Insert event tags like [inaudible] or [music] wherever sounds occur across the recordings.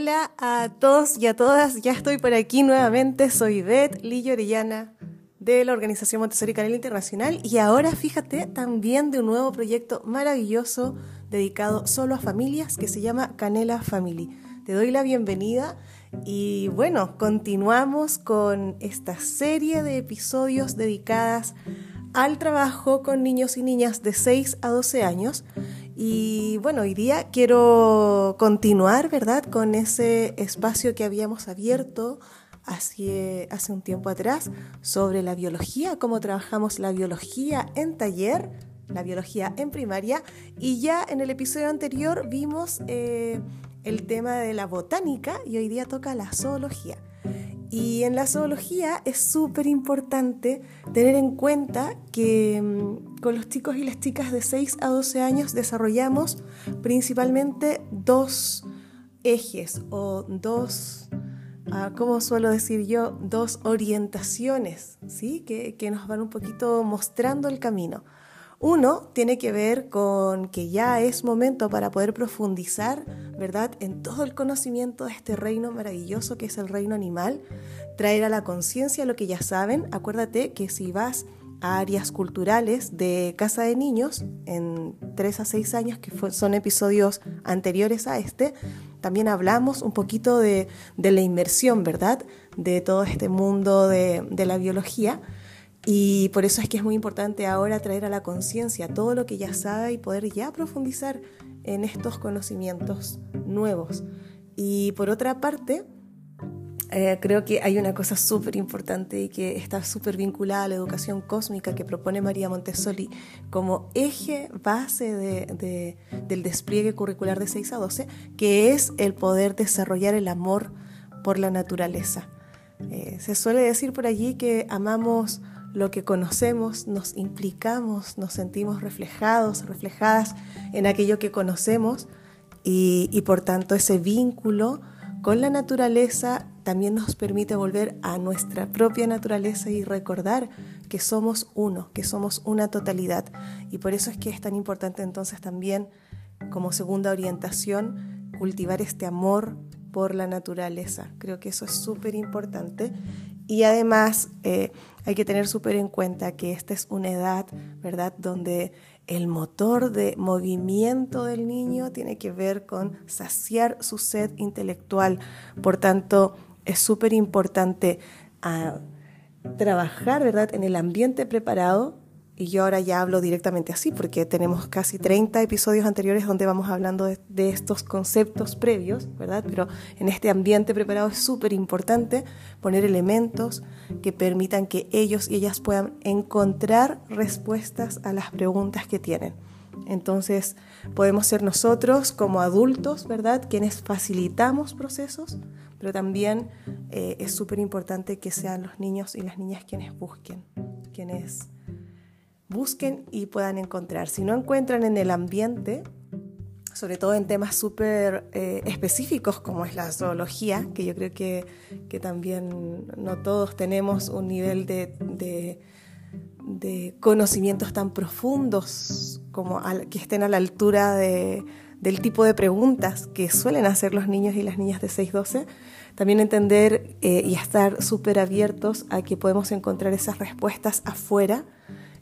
Hola a todos y a todas, ya estoy por aquí nuevamente, soy Beth Lillo Orellana de la Organización Montessori Canela Internacional y ahora fíjate también de un nuevo proyecto maravilloso dedicado solo a familias que se llama Canela Family. Te doy la bienvenida y bueno, continuamos con esta serie de episodios dedicadas al trabajo con niños y niñas de 6 a 12 años y bueno, hoy día quiero continuar, ¿verdad?, con ese espacio que habíamos abierto hace, un tiempo atrás sobre la biología, cómo trabajamos la biología en taller, la biología en primaria, y ya en el episodio anterior vimos eh, el tema de la botánica y hoy día toca la zoología. Y en la zoología es súper importante tener en cuenta que mm, con los chicos y las chicas de 6 a 12 años desarrollamos principalmente dos ejes o dos, uh, ¿cómo suelo decir yo? Dos orientaciones, ¿sí? Que, que nos van un poquito mostrando el camino. Uno tiene que ver con que ya es momento para poder profundizar, ¿verdad?, en todo el conocimiento de este reino maravilloso que es el reino animal, traer a la conciencia lo que ya saben. Acuérdate que si vas a áreas culturales de Casa de Niños en 3 a 6 años, que son episodios anteriores a este, también hablamos un poquito de, la inmersión, ¿verdad?, de todo este mundo de, de la biología y por eso es que es muy importante ahora traer a la conciencia todo lo que ya sabe y poder ya profundizar en estos conocimientos nuevos. Y por otra parte, eh, creo que hay una cosa súper importante y que está súper vinculada a la educación cósmica que propone María Montessori como eje base de, del despliegue curricular de 6 a 12, que es el poder desarrollar el amor por la naturaleza. Eh, se suele decir por allí que amamos lo que conocemos, nos implicamos, nos sentimos reflejados, reflejadas en aquello que conocemos y, por tanto ese vínculo con la naturaleza también nos permite volver a nuestra propia naturaleza y recordar que somos uno, que somos una totalidad. Y por eso es que es tan importante entonces también como segunda orientación cultivar este amor por la naturaleza. Creo que eso es súper importante y además eh, hay que tener súper en cuenta que esta es una edad, ¿verdad?, donde el motor de movimiento del niño tiene que ver con saciar su sed intelectual. Por tanto, es súper importante ah, trabajar, ¿verdad?, en el ambiente preparado y yo ahora ya hablo directamente así, porque tenemos casi 30 episodios anteriores donde vamos hablando de, estos conceptos previos, ¿verdad? Pero en este ambiente preparado es súper importante poner elementos que permitan que ellos y ellas puedan encontrar respuestas a las preguntas que tienen. Entonces, podemos ser nosotros como adultos, ¿verdad? Quienes facilitamos procesos, pero también eh, es súper importante que sean los niños y las niñas quienes busquen, quienes busquen y puedan encontrar. Si no encuentran en el ambiente, sobre todo en temas súper eh, específicos como es la zoología, que yo creo que, que también no todos tenemos un nivel de, de, conocimientos tan profundos como que estén a la altura de, del tipo de preguntas que suelen hacer los niños y las niñas de 6-12. También entender eh, y estar súper abiertos a que podemos encontrar esas respuestas afuera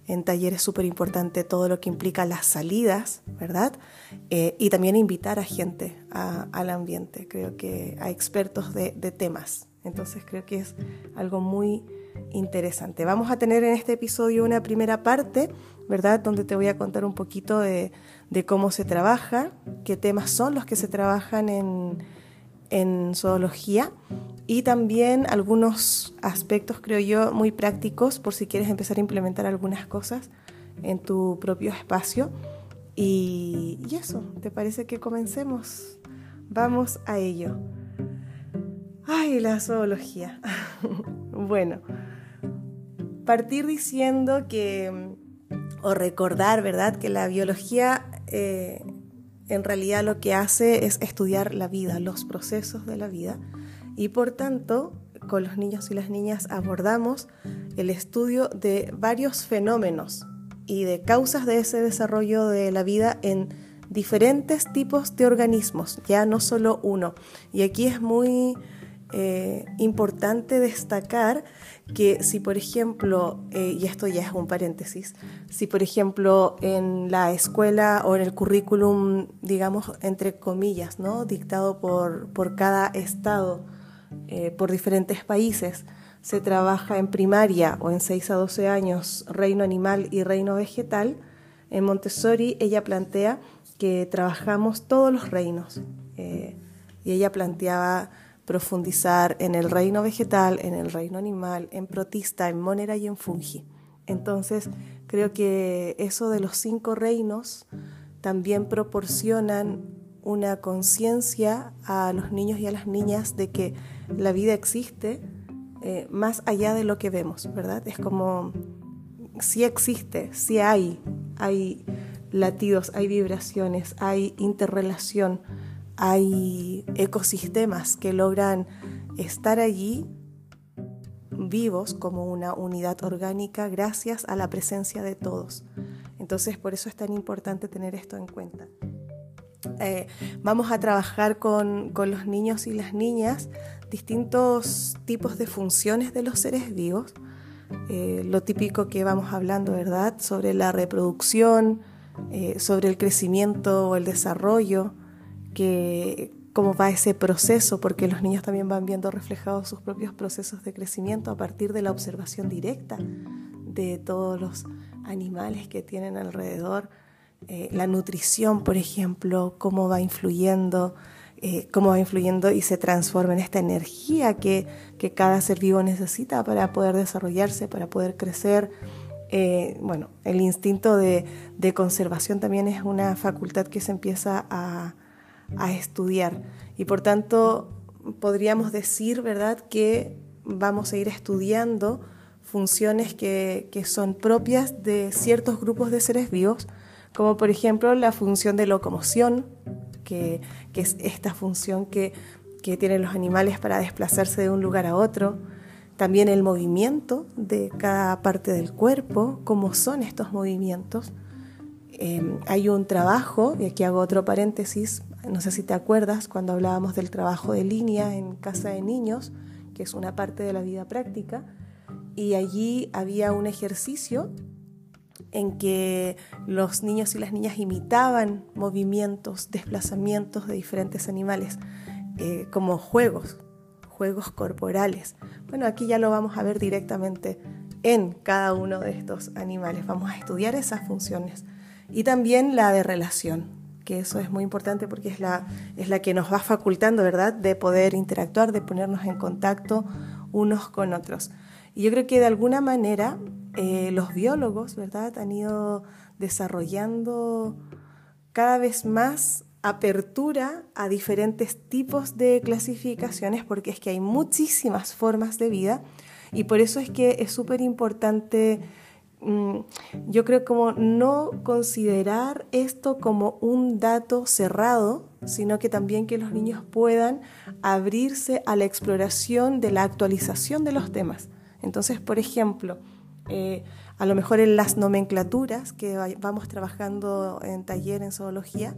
en talleres súper importante todo lo que implica las salidas, ¿verdad? Eh, y también invitar a gente al ambiente, creo que a expertos de, temas. Entonces creo que es algo muy interesante. Vamos a tener en este episodio una primera parte, ¿verdad? Donde te voy a contar un poquito de, cómo se trabaja, qué temas son los que se trabajan en, en zoología y también algunos aspectos, creo yo, muy prácticos por si quieres empezar a implementar algunas cosas en tu propio espacio. Y, eso, ¿te parece que comencemos? Vamos a ello. Ay, la zoología. [laughs] bueno, partir diciendo que, o recordar, ¿verdad? Que la biología eh, en realidad lo que hace es estudiar la vida, los procesos de la vida y por tanto con los niños y las niñas abordamos el estudio de varios fenómenos y de causas de ese desarrollo de la vida en diferentes tipos de organismos, ya no solo uno. Y aquí es muy eh, importante destacar que si por ejemplo, eh, y esto ya es un paréntesis, si por ejemplo en la escuela o en el currículum, digamos, entre comillas, ¿no? dictado por, por cada estado, eh, por diferentes países, se trabaja en primaria o en 6 a 12 años reino animal y reino vegetal, en Montessori ella plantea que trabajamos todos los reinos. y ella planteaba profundizar en el reino vegetal, en el reino animal, en protista, en monera y en fungi. Entonces, creo que eso de los cinco reinos también proporcionan una conciencia a los niños y a las niñas de que la vida existe eh, más allá de lo que vemos, ¿verdad? Es como, si existe, si hay, hay latidos, hay vibraciones, hay interrelación hay ecosistemas que logran estar allí vivos como una unidad orgánica gracias a la presencia de todos. Entonces por eso es tan importante tener esto en cuenta. Eh, vamos a trabajar con, los niños y las niñas distintos tipos de funciones de los seres vivos. Eh, lo típico que vamos hablando, ¿verdad? Sobre la reproducción, eh, sobre el crecimiento o el desarrollo, que cómo va ese proceso, porque los niños también van viendo reflejados sus propios procesos de crecimiento a partir de la observación directa de todos los animales que tienen alrededor. Eh, la nutrición, por ejemplo, cómo va influyendo, eh, cómo va influyendo y se transforma en esta energía que, que, cada ser vivo necesita para poder desarrollarse, para poder crecer. Eh, bueno, el instinto de, de conservación también es una facultad que se empieza a, a estudiar. Y por tanto, podríamos decir, ¿verdad?, que vamos a ir estudiando funciones que, son propias de ciertos grupos de seres vivos, como por ejemplo la función de locomoción, que, es esta función que, que tienen los animales para desplazarse de un lugar a otro, también el movimiento de cada parte del cuerpo, cómo son estos movimientos. Eh, hay un trabajo, y aquí hago otro paréntesis, no sé si te acuerdas cuando hablábamos del trabajo de línea en casa de niños, que es una parte de la vida práctica, y allí había un ejercicio en que los niños y las niñas imitaban movimientos, desplazamientos de diferentes animales, eh, como juegos, juegos corporales. Bueno, aquí ya lo vamos a ver directamente en cada uno de estos animales. Vamos a estudiar esas funciones y también la de relación, que eso es muy importante porque es la, es la que nos va facultando, ¿verdad?, de poder interactuar, de ponernos en contacto unos con otros. Y yo creo que de alguna manera eh, los biólogos, ¿verdad?, han ido desarrollando cada vez más apertura a diferentes tipos de clasificaciones porque es que hay muchísimas formas de vida y por eso es que es súper importante yo creo como no considerar esto como un dato cerrado, sino que también que los niños puedan abrirse a la exploración de la actualización de los temas. Entonces, por ejemplo, eh, a lo mejor en las nomenclaturas que vamos trabajando en taller en zoología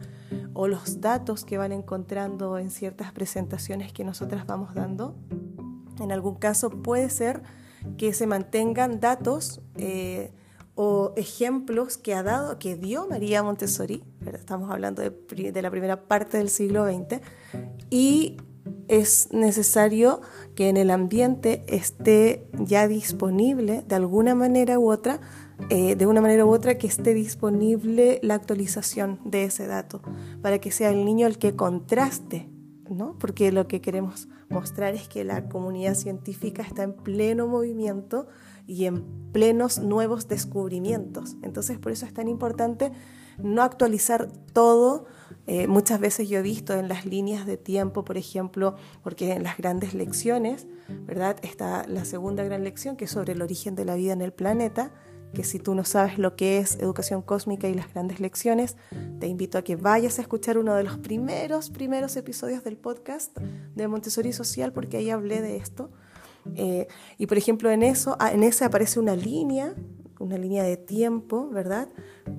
o los datos que van encontrando en ciertas presentaciones que nosotras vamos dando, en algún caso puede ser que se mantengan datos eh, o ejemplos que ha dado, que dio María Montessori, estamos hablando de, de la primera parte del siglo XX, y es necesario que en el ambiente esté ya disponible de alguna manera u otra, eh, de una manera u otra que esté disponible la actualización de ese dato, para que sea el niño el que contraste, ¿no? Porque lo que queremos mostrar es que la comunidad científica está en pleno movimiento y en plenos nuevos descubrimientos. Entonces por eso es tan importante no actualizar todo. Eh, muchas veces yo he visto en las líneas de tiempo, por ejemplo, porque en las grandes lecciones, ¿verdad? Está la segunda gran lección que es sobre el origen de la vida en el planeta que si tú no sabes lo que es educación cósmica y las grandes lecciones, te invito a que vayas a escuchar uno de los primeros, primeros episodios del podcast de Montessori Social, porque ahí hablé de esto. Eh, y por ejemplo, en eso, ah, en ese aparece una línea una línea de tiempo, ¿verdad?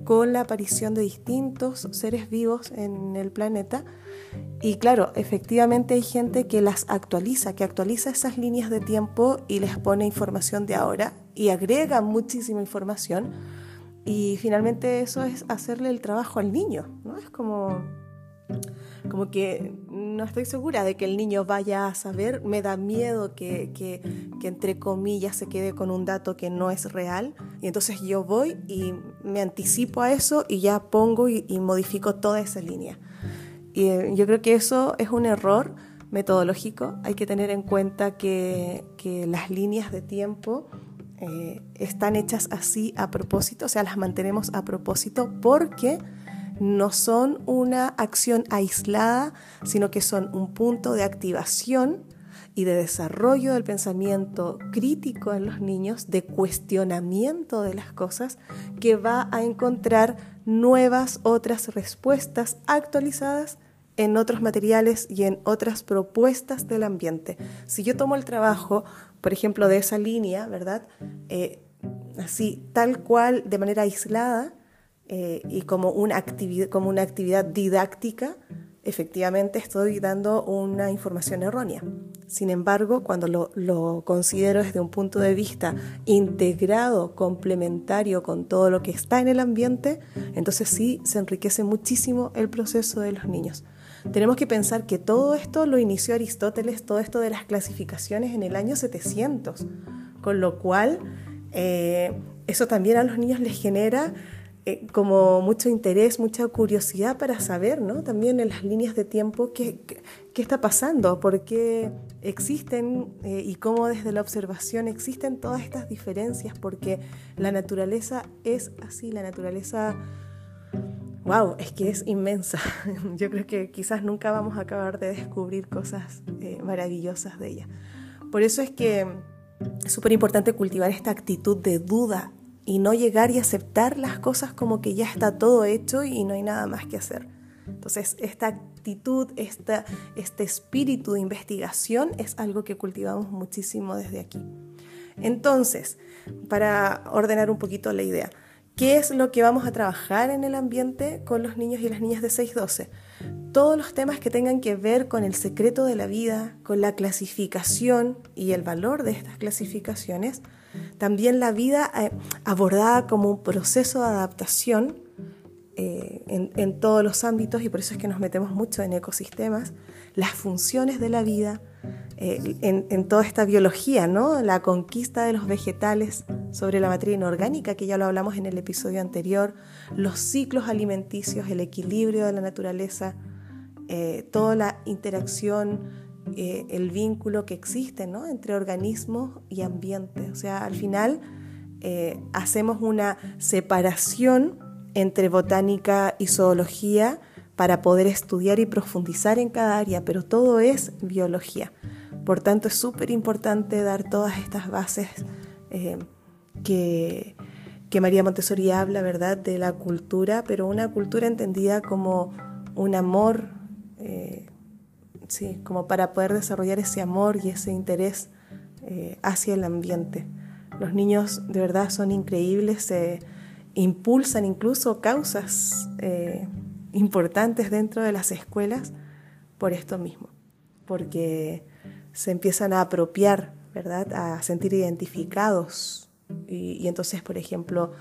Con la aparición de distintos seres vivos en el planeta. Y claro, efectivamente hay gente que las actualiza, que actualiza esas líneas de tiempo y les pone información de ahora y agrega muchísima información. Y finalmente eso es hacerle el trabajo al niño, ¿no? Es como como que no estoy segura de que el niño vaya a saber, me da miedo que, que, entre comillas se quede con un dato que no es real. Y entonces yo voy y me anticipo a eso y ya pongo y, modifico toda esa línea. Y eh, yo creo que eso es un error metodológico, hay que tener en cuenta que, que las líneas de tiempo eh, están hechas así a propósito, o sea, las mantenemos a propósito porque no son una acción aislada, sino que son un punto de activación y de desarrollo del pensamiento crítico en los niños, de cuestionamiento de las cosas, que va a encontrar nuevas otras respuestas actualizadas en otros materiales y en otras propuestas del ambiente. Si yo tomo el trabajo, por ejemplo, de esa línea, ¿verdad? Eh, así, tal cual, de manera aislada, eh, y como una, actividad, como una actividad didáctica, efectivamente estoy dando una información errónea. Sin embargo, cuando lo, considero desde un punto de vista integrado, complementario con todo lo que está en el ambiente, entonces sí se enriquece muchísimo el proceso de los niños. Tenemos que pensar que todo esto lo inició Aristóteles, todo esto de las clasificaciones en el año 700, con lo cual eh, eso también a los niños les genera eh, como mucho interés, mucha curiosidad para saber, ¿no? También en las líneas de tiempo qué, qué, está pasando, por qué existen eh, y cómo desde la observación existen todas estas diferencias, porque la naturaleza es así, la naturaleza, wow, es que es inmensa. [laughs] Yo creo que quizás nunca vamos a acabar de descubrir cosas eh, maravillosas de ella. Por eso es que es súper importante cultivar esta actitud de duda y no llegar y aceptar las cosas como que ya está todo hecho y no hay nada más que hacer. Entonces, esta actitud, esta, este espíritu de investigación es algo que cultivamos muchísimo desde aquí. Entonces, para ordenar un poquito la idea, ¿qué es lo que vamos a trabajar en el ambiente con los niños y las niñas de 6-12? Todos los temas que tengan que ver con el secreto de la vida, con la clasificación y el valor de estas clasificaciones, también la vida eh, abordada como un proceso de adaptación eh, en, todos los ámbitos y por eso es que nos metemos mucho en ecosistemas, las funciones de la vida, eh, en, toda esta biología, ¿no? la conquista de los vegetales sobre la materia inorgánica, que ya lo hablamos en el episodio anterior, los ciclos alimenticios, el equilibrio de la naturaleza, toda la interacción eh, el vínculo que existe entre organismos y ambiente. O sea, al final eh, hacemos una separación entre botánica y zoología para poder estudiar y profundizar en cada área, pero todo es biología. Por tanto, es súper importante dar todas estas bases eh, que, que, María Montessori habla, ¿verdad?, de la cultura, pero una cultura entendida como un amor sí, como para poder desarrollar ese amor y ese interés eh, hacia el ambiente. Los niños de verdad son increíbles, se impulsan incluso causas eh, importantes dentro de las escuelas por esto mismo, porque se empiezan a apropiar, ¿verdad? A sentir identificados. Y, y entonces, por ejemplo,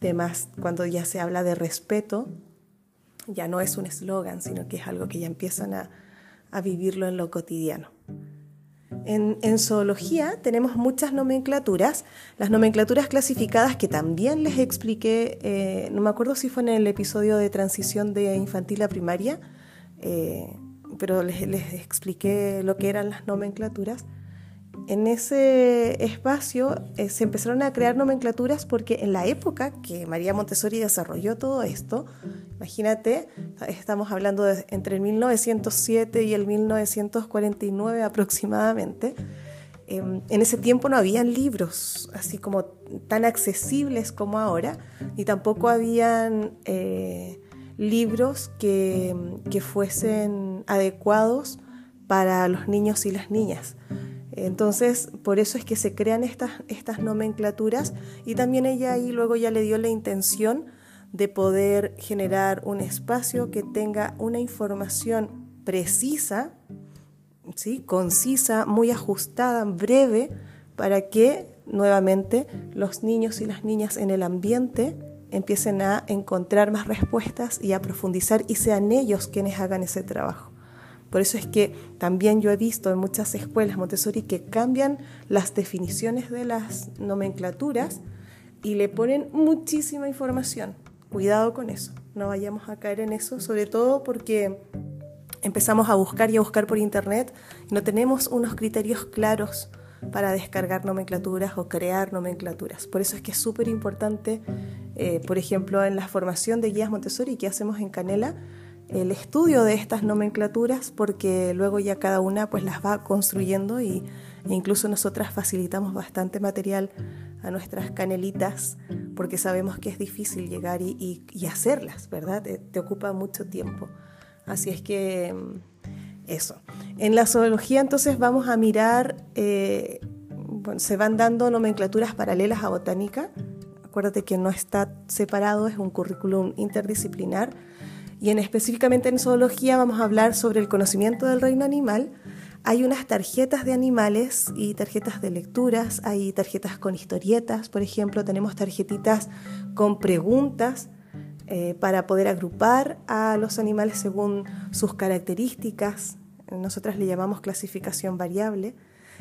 temas cuando ya se habla de respeto, ya no es un eslogan, sino que es algo que ya empiezan a, a vivirlo en lo cotidiano. En, zoología tenemos muchas nomenclaturas, las nomenclaturas clasificadas que también les expliqué, eh, no me acuerdo si fue en el episodio de transición de infantil a primaria, eh, pero les, les expliqué lo que eran las nomenclaturas en ese espacio eh, se empezaron a crear nomenclaturas porque en la época que María Montessori desarrolló todo esto, imagínate, estamos hablando de entre el 1907 y el 1949 aproximadamente, em, en ese tiempo no habían libros así como tan accesibles como ahora, ni tampoco habían eh, libros que fuesen adecuados para los niños y las niñas. Entonces, por eso es que se crean estas, nomenclaturas y también ella ahí luego ya le dio la intención de poder generar un espacio que tenga una información precisa, ¿sí? concisa, muy ajustada, breve, para que nuevamente los niños y las niñas en el ambiente empiecen a encontrar más respuestas y a profundizar y sean ellos quienes hagan ese trabajo. Por eso es que también yo he visto en muchas escuelas Montessori que cambian las definiciones de las nomenclaturas y le ponen muchísima información. Cuidado con eso, no vayamos a caer en eso, sobre todo porque empezamos a buscar y a buscar por internet y no tenemos unos criterios claros para descargar nomenclaturas o crear nomenclaturas. Por eso es que es súper importante, eh, por ejemplo, en la formación de guías Montessori que hacemos en Canela, el estudio de estas nomenclaturas porque luego ya cada una pues las va construyendo y, e incluso nosotras facilitamos bastante material a nuestras canelitas porque sabemos que es difícil llegar y, hacerlas, ¿verdad? Te, ocupa mucho tiempo. Así es que mm, eso. En la zoología entonces vamos a mirar, eh, se van dando nomenclaturas paralelas a botánica. Acuérdate que no está separado, es un currículum interdisciplinar y en específicamente en zoología vamos a hablar sobre el conocimiento del reino animal. Hay unas tarjetas de animales y tarjetas de lecturas, hay tarjetas con historietas, por ejemplo, tenemos tarjetitas con preguntas eh, para poder agrupar a los animales según sus características. Nosotras le llamamos clasificación variable.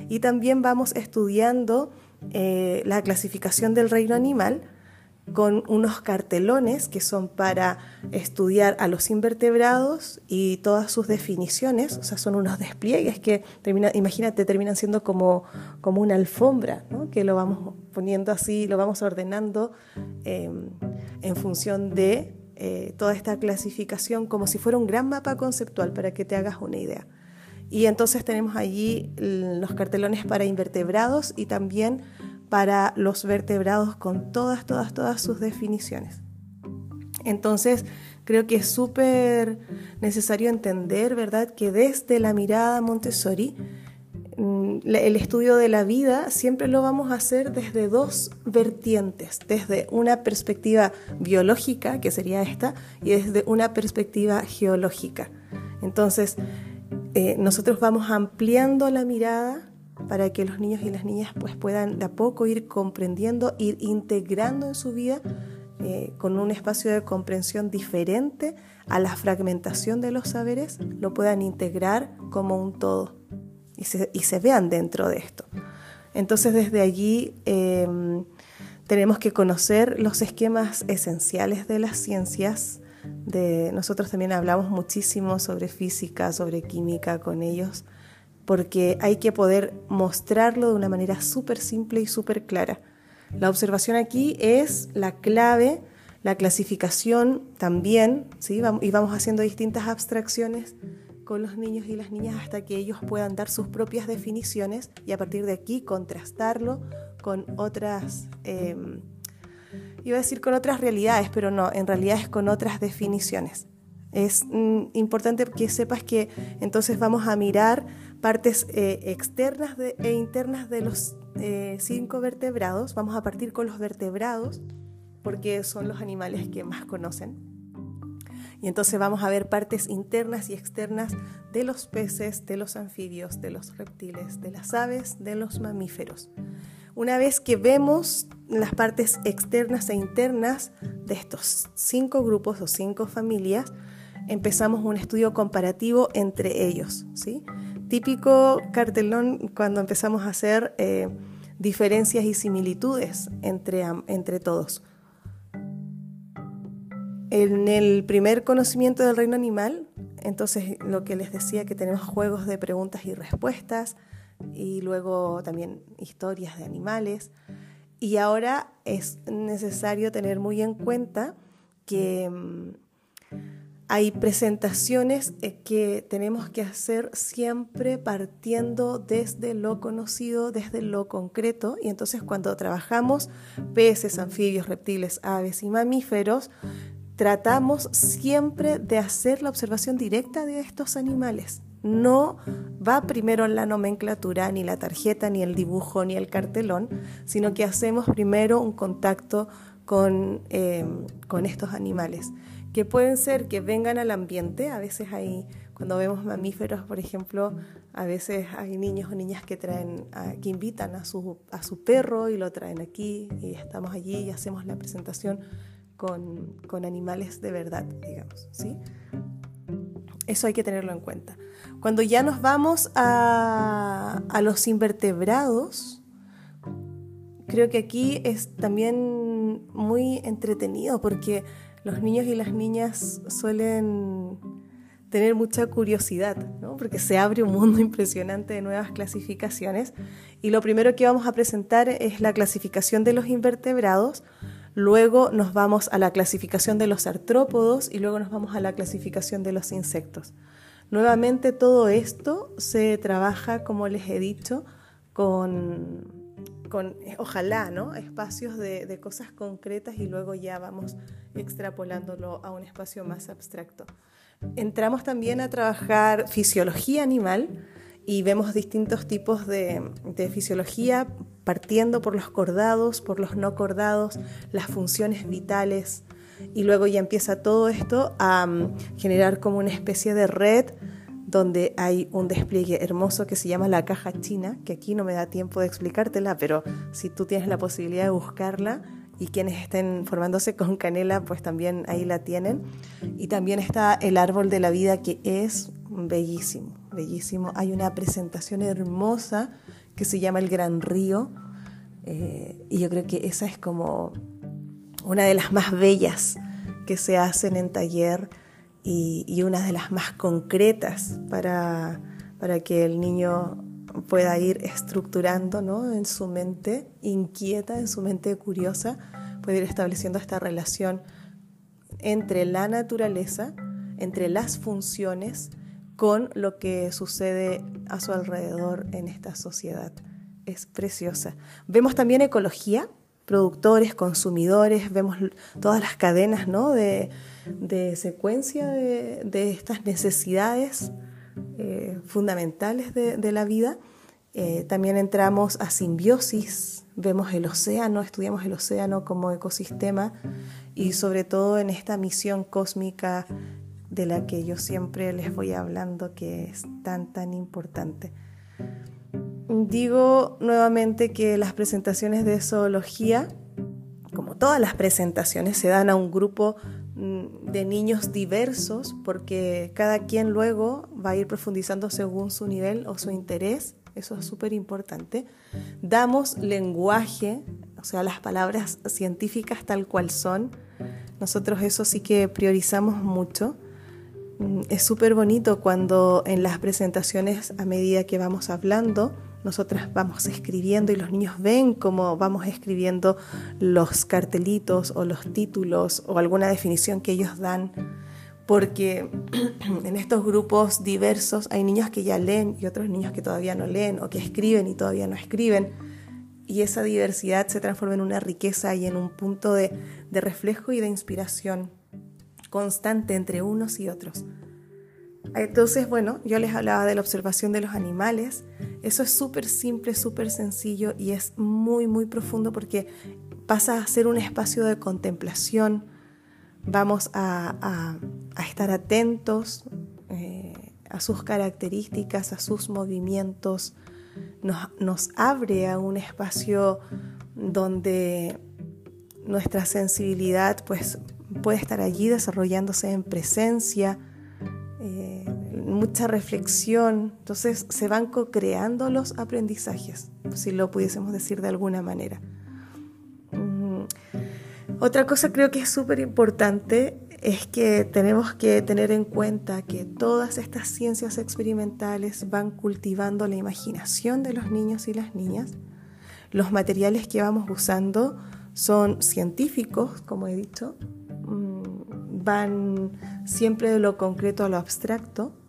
Y también vamos estudiando eh, la clasificación del reino animal con unos cartelones que son para estudiar a los invertebrados y todas sus definiciones, o sea, son unos despliegues que, termina, imagínate, terminan siendo como, como una alfombra, que lo vamos poniendo así, lo vamos ordenando em, en función de eh, toda esta clasificación, como si fuera un gran mapa conceptual, para que te hagas una idea. Y entonces tenemos allí los cartelones para invertebrados y también para los vertebrados con todas, todas, todas sus definiciones. Entonces, creo que es súper necesario entender, ¿verdad?, que desde la mirada Montessori, mm, el estudio de la vida siempre lo vamos a hacer desde dos vertientes, desde una perspectiva biológica, que sería esta, y desde una perspectiva geológica. Entonces, eh, nosotros vamos ampliando la mirada para que los niños y las niñas pues, puedan de a poco ir comprendiendo, ir integrando en su vida eh, con un espacio de comprensión diferente a la fragmentación de los saberes, lo puedan integrar como un todo y se, vean dentro de esto. Entonces desde allí em, tenemos que conocer los esquemas esenciales de las ciencias. De, nosotros también hablamos muchísimo sobre física, sobre química con ellos porque hay que poder mostrarlo de una manera súper simple y súper clara. La observación aquí es la clave, la clasificación también, ¿sí? y vamos haciendo distintas abstracciones con los niños y las niñas hasta que ellos puedan dar sus propias definiciones y a partir de aquí contrastarlo con otras, em, iba a decir con otras realidades, pero no, en realidad es con otras definiciones. Es mm, importante que sepas que entonces vamos a mirar partes eh, externas e internas de los eh, cinco vertebrados. Vamos a partir con los vertebrados porque son los animales que más conocen. Y entonces vamos a ver partes internas y externas de los peces, de los anfibios, de los reptiles, de las aves, de los mamíferos. Una vez que vemos las partes externas e internas de estos cinco grupos o cinco familias, empezamos un estudio comparativo entre ellos. ¿sí? Típico cartelón cuando empezamos a hacer eh, diferencias y similitudes entre, entre todos. En el primer conocimiento del reino animal, entonces lo que les decía que tenemos juegos de preguntas y respuestas y luego también historias de animales. Y ahora es necesario tener muy en cuenta que mm, hay presentaciones eh, que tenemos que hacer siempre partiendo desde lo conocido, desde lo concreto. Y entonces cuando trabajamos peces, anfibios, reptiles, aves y mamíferos, tratamos siempre de hacer la observación directa de estos animales. no va primero la nomenclatura, ni la tarjeta, ni el dibujo, ni el cartelón, sino que hacemos primero un contacto con, eh, con estos animales, que pueden ser que vengan al ambiente, a veces hay, cuando vemos mamíferos, por ejemplo, a veces hay niños o niñas que traen, que invitan a su, a su perro y lo traen aquí y estamos allí y hacemos la presentación con, con animales de verdad, digamos, ¿sí? Eso hay que tenerlo en cuenta. Cuando ya nos vamos a, a los invertebrados, creo que aquí es también muy entretenido porque los niños y las niñas suelen tener mucha curiosidad, ¿no? porque se abre un mundo [laughs] impresionante de nuevas clasificaciones. Y lo primero que vamos a presentar es la clasificación de los invertebrados, luego nos vamos a la clasificación de los artrópodos y luego nos vamos a la clasificación de los insectos. Nuevamente todo esto se trabaja, como les he dicho, con, con ojalá, ¿no? Espacios de, cosas concretas y luego ya vamos extrapolándolo a un espacio más abstracto. Entramos también a trabajar fisiología animal y vemos distintos tipos de, fisiología, partiendo por los cordados, por los no cordados, las funciones vitales, y luego ya empieza todo esto a um, generar como una especie de red donde hay un despliegue hermoso que se llama la caja china, que aquí no me da tiempo de explicártela, pero si tú tienes la posibilidad de buscarla y quienes estén formándose con canela, pues también ahí la tienen. Y también está el árbol de la vida que es bellísimo, bellísimo. Hay una presentación hermosa que se llama El Gran Río eh, y yo creo que esa es como una de las más bellas que se hacen en taller y, una de las más concretas para, para, que el niño pueda ir estructurando ¿no? en su mente inquieta, en su mente curiosa, puede ir estableciendo esta relación entre la naturaleza, entre las funciones, con lo que sucede a su alrededor en esta sociedad. Es preciosa. Vemos también ecología, productores, consumidores, vemos todas las cadenas ¿no? de, secuencia de, estas necesidades eh, fundamentales de, la vida. Eh, también entramos a simbiosis, vemos el océano, estudiamos el océano como ecosistema y sobre todo en esta misión cósmica de la que yo siempre les voy hablando que es tan, tan importante. Digo nuevamente que las presentaciones de zoología, como todas las presentaciones, se dan a un grupo de niños diversos porque cada quien luego va a ir profundizando según su nivel o su interés. Eso es súper importante. Damos lenguaje, o sea, las palabras científicas tal cual son. Nosotros eso sí que priorizamos mucho. Mm, es súper bonito cuando en las presentaciones, a medida que vamos hablando, nosotras vamos escribiendo y los niños ven cómo vamos escribiendo los cartelitos o los títulos o alguna definición que ellos dan, porque [clears throat] en estos grupos diversos hay niños que ya leen y otros niños que todavía no leen o que escriben y todavía no escriben. Y esa diversidad se transforma en una riqueza y en un punto de, reflejo y de inspiración constante entre unos y otros. Entonces, bueno, yo les hablaba de la observación de los animales. Eso es súper simple, súper sencillo y es muy, muy profundo porque pasa a ser un espacio de contemplación. Vamos a, estar atentos eh, a sus características, a sus movimientos. Nos, nos abre a un espacio donde nuestra sensibilidad pues, puede estar allí desarrollándose en presencia mucha reflexión, entonces se van co-creando los aprendizajes, si lo pudiésemos decir de alguna manera. Mm, otra cosa creo que es súper importante es que tenemos que tener en cuenta que todas estas ciencias experimentales van cultivando la imaginación de los niños y las niñas. Los materiales que vamos usando son científicos, como he dicho, mm, van siempre de lo concreto a lo abstracto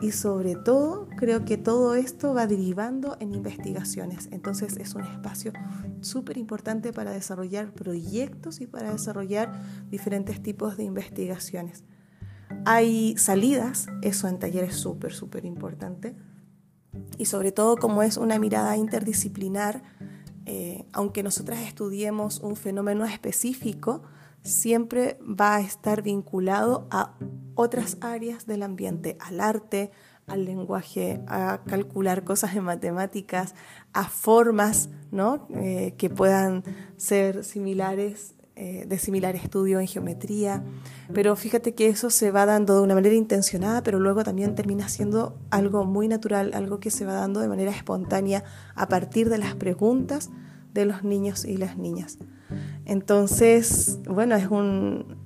y sobre todo creo que todo esto va derivando en investigaciones. Entonces es un espacio súper importante para desarrollar proyectos y para desarrollar diferentes tipos de investigaciones. Hay salidas, eso en taller es súper, súper importante. Y sobre todo como es una mirada interdisciplinar, eh, aunque nosotras estudiemos un fenómeno específico, siempre va a estar vinculado a otras áreas del ambiente, al arte, al lenguaje, a calcular cosas en matemáticas, a formas ¿no? Eh, que puedan ser similares, eh, de similar estudio en geometría. Pero fíjate que eso se va dando de una manera intencionada, pero luego también termina siendo algo muy natural, algo que se va dando de manera espontánea a partir de las preguntas de los niños y las niñas. Entonces, bueno, es un,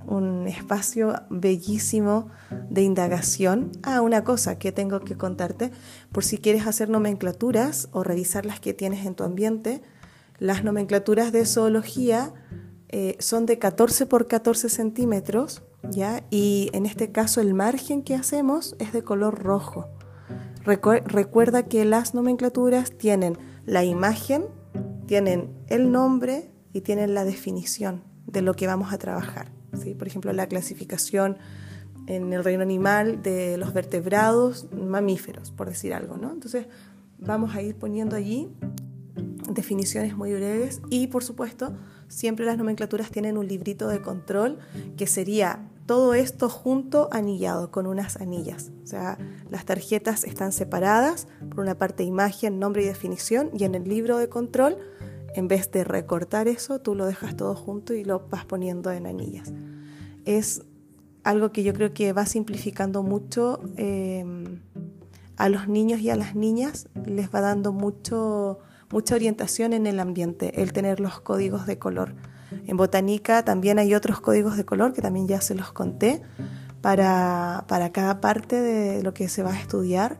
espacio bellísimo de indagación. Ah, una cosa que tengo que contarte, por si quieres hacer nomenclaturas o revisar las que tienes en tu ambiente, las nomenclaturas de zoología eh, son de 14 por 14 centímetros, ¿ya? Y en este caso el margen que hacemos es de color rojo. recuerda que las nomenclaturas tienen la imagen, tienen el nombre, y tienen la definición de lo que vamos a trabajar. ¿sí? Por ejemplo, la clasificación en el reino animal de los vertebrados mamíferos, por decir algo. ¿no? Entonces, vamos a ir poniendo allí definiciones muy breves y, por supuesto, siempre las nomenclaturas tienen un librito de control que sería todo esto junto anillado con unas anillas. O sea, las tarjetas están separadas, por una parte imagen, nombre y definición, y en el libro de control en vez de recortar eso, tú lo dejas todo junto y lo vas poniendo en anillas. Es algo que yo creo que va simplificando mucho em, a los niños y a las niñas, les va dando mucho, mucha orientación en el ambiente, el tener los códigos de color. En botánica también hay otros códigos de color que también ya se los conté para, para cada parte de lo que se va a estudiar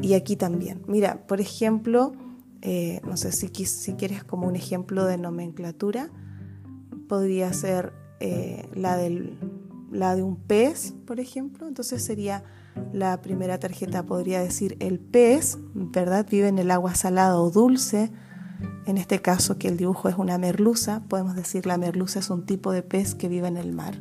y aquí también. Mira, por ejemplo, eh, no sé si, si, quieres como un ejemplo de nomenclatura, podría ser eh, la, del, la de un pez, por ejemplo. Entonces sería la primera tarjeta, podría decir el pez, ¿verdad? Vive en el agua salada o dulce. En este caso, que el dibujo es una merluza, podemos decir la merluza es un tipo de pez que vive en el mar.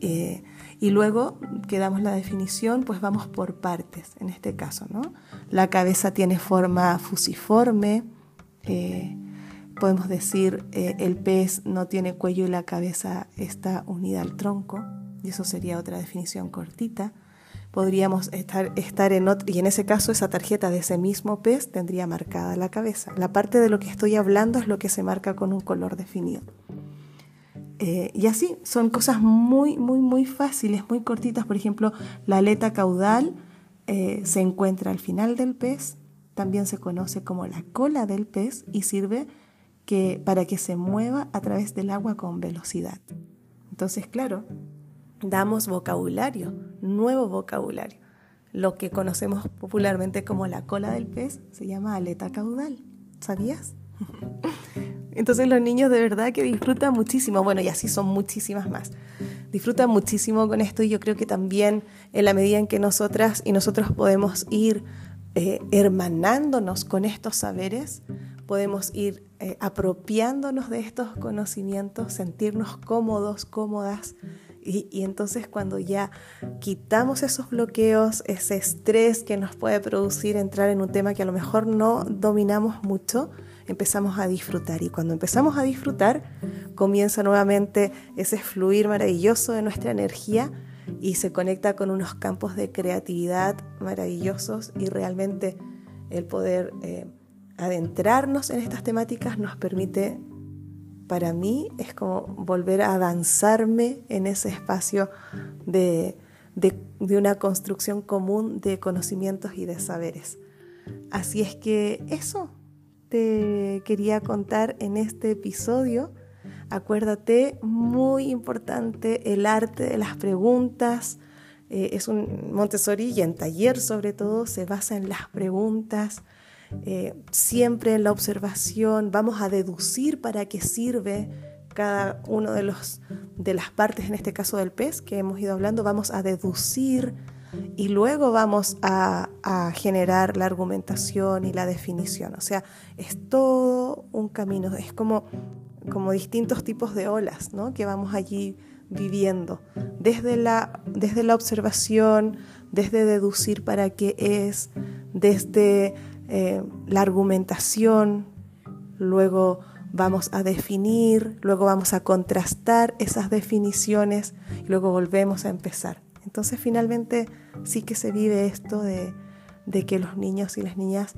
Eh, y luego que damos la definición, pues vamos por partes, en este caso, ¿no? La cabeza tiene forma fusiforme, eh, podemos decir eh, el pez no tiene cuello y la cabeza está unida al tronco, y eso sería otra definición cortita. Podríamos estar, estar en otro, y en ese caso esa tarjeta de ese mismo pez tendría marcada la cabeza. La parte de lo que estoy hablando es lo que se marca con un color definido. Eh, y así, son cosas muy, muy, muy fáciles, muy cortitas. Por ejemplo, la aleta caudal eh, se encuentra al final del pez, también se conoce como la cola del pez y sirve que, para que se mueva a través del agua con velocidad. Entonces, claro, damos vocabulario, nuevo vocabulario. Lo que conocemos popularmente como la cola del pez se llama aleta caudal. ¿Sabías? [laughs] Entonces los niños de verdad que disfrutan muchísimo, bueno, y así son muchísimas más. Disfrutan muchísimo con esto y yo creo que también en la medida en que nosotras y nosotros podemos ir eh, hermanándonos con estos saberes, podemos ir eh, apropiándonos de estos conocimientos, sentirnos cómodos, cómodas. Y, y, entonces cuando ya quitamos esos bloqueos, ese estrés que nos puede producir entrar en un tema que a lo mejor no dominamos mucho, empezamos a disfrutar. Y cuando empezamos a disfrutar, comienza nuevamente ese fluir maravilloso de nuestra energía y se conecta con unos campos de creatividad maravillosos y realmente el poder eh, adentrarnos en estas temáticas nos permite, para mí, es como volver a avanzarme en ese espacio de, de una construcción común de conocimientos y de saberes. Así es que eso, te quería contar en este episodio. Acuérdate, muy importante, el arte de las preguntas. Eh, es un Montessori y en taller sobre todo se basa en las preguntas, eh, siempre en la observación. Vamos a deducir para qué sirve cada uno de, los, de las partes, en este caso del pez que hemos ido hablando. Vamos a deducir y luego vamos a, generar la argumentación y la definición. O sea, es todo un camino, es como, como distintos tipos de olas, ¿no? Que vamos allí viviendo, desde la, desde la observación, desde deducir para qué es, desde eh, la argumentación, luego vamos a definir, luego vamos a contrastar esas definiciones y luego volvemos a empezar. Entonces finalmente sí que se vive esto de, que los niños y las niñas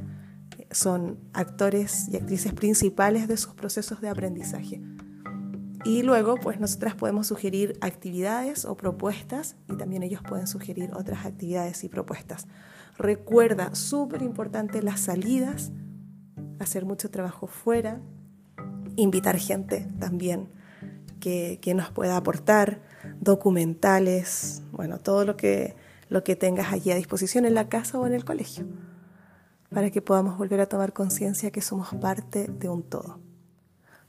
son actores y actrices principales de sus procesos de aprendizaje. Y luego, pues nosotras podemos sugerir actividades o propuestas y también ellos pueden sugerir otras actividades y propuestas. Recuerda, súper importante, las salidas, hacer mucho trabajo fuera, invitar gente también que, que nos pueda aportar, documentales, bueno, todo lo que, lo que tengas allí a disposición en la casa o en el colegio, para que podamos volver a tomar conciencia que somos parte de un todo.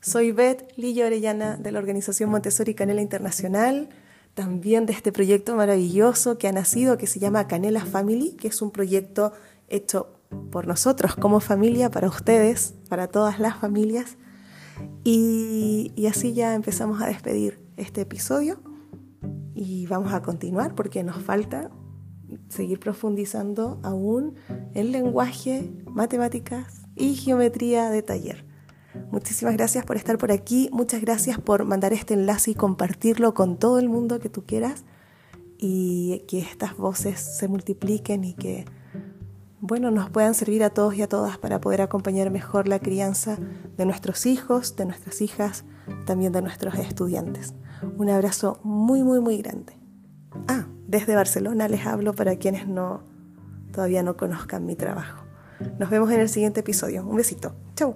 Soy Beth Lillo Orellana de la organización Montessori Canela Internacional, también de este proyecto maravilloso que ha nacido, que se llama Canela Family, que es un proyecto hecho por nosotros como familia, para ustedes, para todas las familias. Y, y así ya empezamos a despedir este episodio y vamos a continuar porque nos falta seguir profundizando aún en lenguaje, matemáticas y geometría de taller. Muchísimas gracias por estar por aquí, muchas gracias por mandar este enlace y compartirlo con todo el mundo que tú quieras y que estas voces se multipliquen y que, bueno, nos puedan servir a todos y a todas para poder acompañar mejor la crianza de nuestros hijos, de nuestras hijas, también de nuestros estudiantes. Un abrazo muy, muy, muy grande. Ah, desde Barcelona les hablo para quienes no todavía no conozcan mi trabajo. Nos vemos en el siguiente episodio. Un besito. Chau.